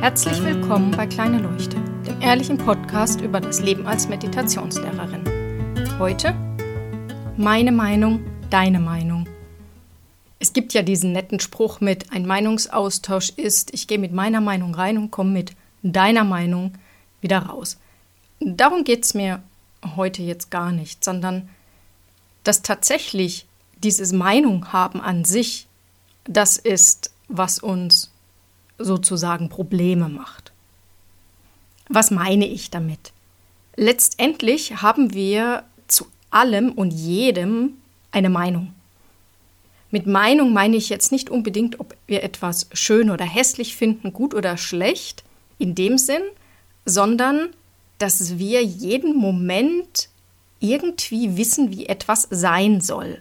Herzlich willkommen bei Kleine Leuchte, dem ehrlichen Podcast über das Leben als Meditationslehrerin. Heute meine Meinung, deine Meinung. Es gibt ja diesen netten Spruch mit, ein Meinungsaustausch ist, ich gehe mit meiner Meinung rein und komme mit deiner Meinung wieder raus. Darum geht es mir heute jetzt gar nicht, sondern dass tatsächlich dieses Meinung haben an sich, das ist, was uns sozusagen Probleme macht. Was meine ich damit? Letztendlich haben wir zu allem und jedem eine Meinung. Mit Meinung meine ich jetzt nicht unbedingt, ob wir etwas schön oder hässlich finden, gut oder schlecht, in dem Sinn, sondern dass wir jeden Moment irgendwie wissen, wie etwas sein soll.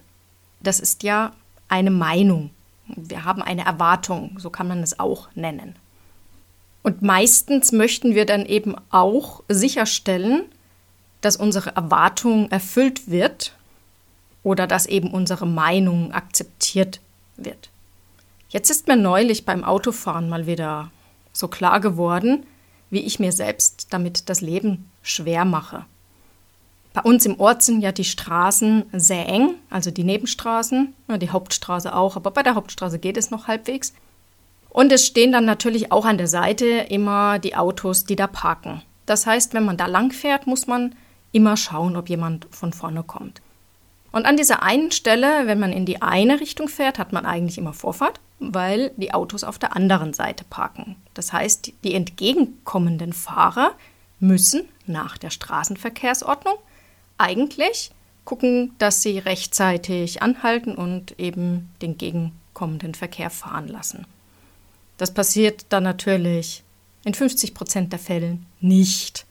Das ist ja eine Meinung. Wir haben eine Erwartung, so kann man es auch nennen. Und meistens möchten wir dann eben auch sicherstellen, dass unsere Erwartung erfüllt wird oder dass eben unsere Meinung akzeptiert wird. Jetzt ist mir neulich beim Autofahren mal wieder so klar geworden, wie ich mir selbst damit das Leben schwer mache. Bei uns im Ort sind ja die Straßen sehr eng, also die Nebenstraßen, die Hauptstraße auch, aber bei der Hauptstraße geht es noch halbwegs. Und es stehen dann natürlich auch an der Seite immer die Autos, die da parken. Das heißt, wenn man da lang fährt, muss man immer schauen, ob jemand von vorne kommt. Und an dieser einen Stelle, wenn man in die eine Richtung fährt, hat man eigentlich immer Vorfahrt, weil die Autos auf der anderen Seite parken. Das heißt, die entgegenkommenden Fahrer müssen nach der Straßenverkehrsordnung eigentlich gucken, dass sie rechtzeitig anhalten und eben den gegenkommenden Verkehr fahren lassen. Das passiert dann natürlich in 50 Prozent der Fällen nicht.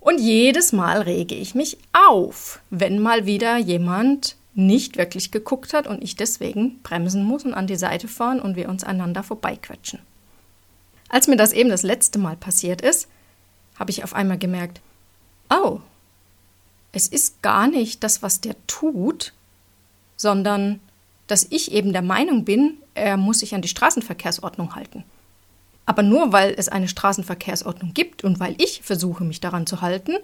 Und jedes Mal rege ich mich auf, wenn mal wieder jemand nicht wirklich geguckt hat und ich deswegen bremsen muss und an die Seite fahren und wir uns einander vorbeiquetschen. Als mir das eben das letzte Mal passiert ist, habe ich auf einmal gemerkt, oh, es ist gar nicht das, was der tut, sondern dass ich eben der Meinung bin, er muss sich an die Straßenverkehrsordnung halten. Aber nur weil es eine Straßenverkehrsordnung gibt und weil ich versuche, mich daran zu halten,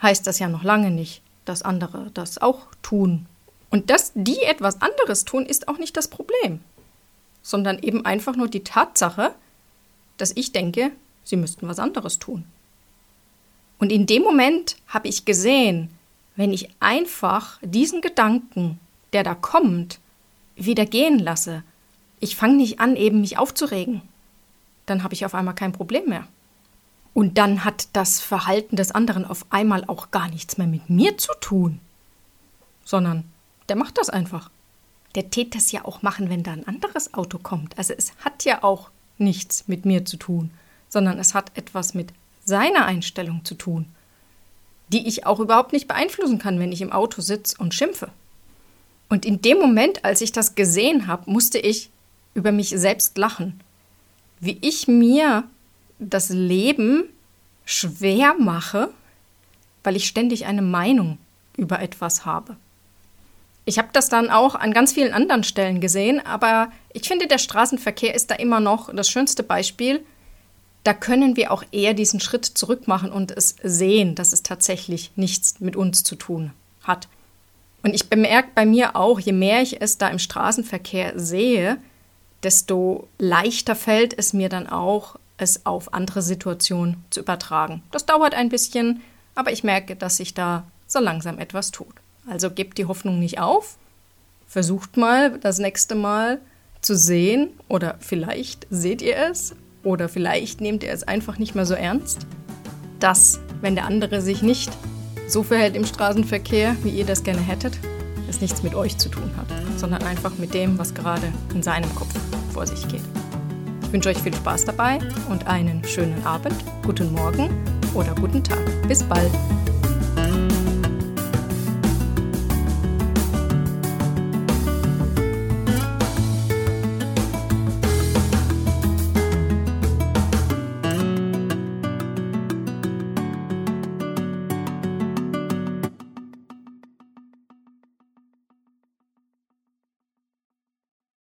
heißt das ja noch lange nicht, dass andere das auch tun. Und dass die etwas anderes tun, ist auch nicht das Problem, sondern eben einfach nur die Tatsache, dass ich denke, sie müssten was anderes tun. Und in dem Moment habe ich gesehen, wenn ich einfach diesen Gedanken, der da kommt, wieder gehen lasse, ich fange nicht an, eben mich aufzuregen, dann habe ich auf einmal kein Problem mehr. Und dann hat das Verhalten des anderen auf einmal auch gar nichts mehr mit mir zu tun, sondern der macht das einfach. Der tät das ja auch machen, wenn da ein anderes Auto kommt. Also es hat ja auch nichts mit mir zu tun, sondern es hat etwas mit seiner Einstellung zu tun, die ich auch überhaupt nicht beeinflussen kann, wenn ich im Auto sitze und schimpfe. Und in dem Moment, als ich das gesehen habe, musste ich über mich selbst lachen, wie ich mir das Leben schwer mache, weil ich ständig eine Meinung über etwas habe. Ich habe das dann auch an ganz vielen anderen Stellen gesehen, aber ich finde, der Straßenverkehr ist da immer noch das schönste Beispiel, da können wir auch eher diesen Schritt zurück machen und es sehen, dass es tatsächlich nichts mit uns zu tun hat. Und ich bemerke bei mir auch, je mehr ich es da im Straßenverkehr sehe, desto leichter fällt es mir dann auch, es auf andere Situationen zu übertragen. Das dauert ein bisschen, aber ich merke, dass sich da so langsam etwas tut. Also gebt die Hoffnung nicht auf, versucht mal das nächste Mal zu sehen oder vielleicht seht ihr es oder vielleicht nehmt ihr es einfach nicht mehr so ernst, dass, wenn der andere sich nicht so verhält im Straßenverkehr, wie ihr das gerne hättet, es nichts mit euch zu tun hat, sondern einfach mit dem, was gerade in seinem Kopf vor sich geht. Ich wünsche euch viel Spaß dabei und einen schönen Abend, guten Morgen oder guten Tag. Bis bald.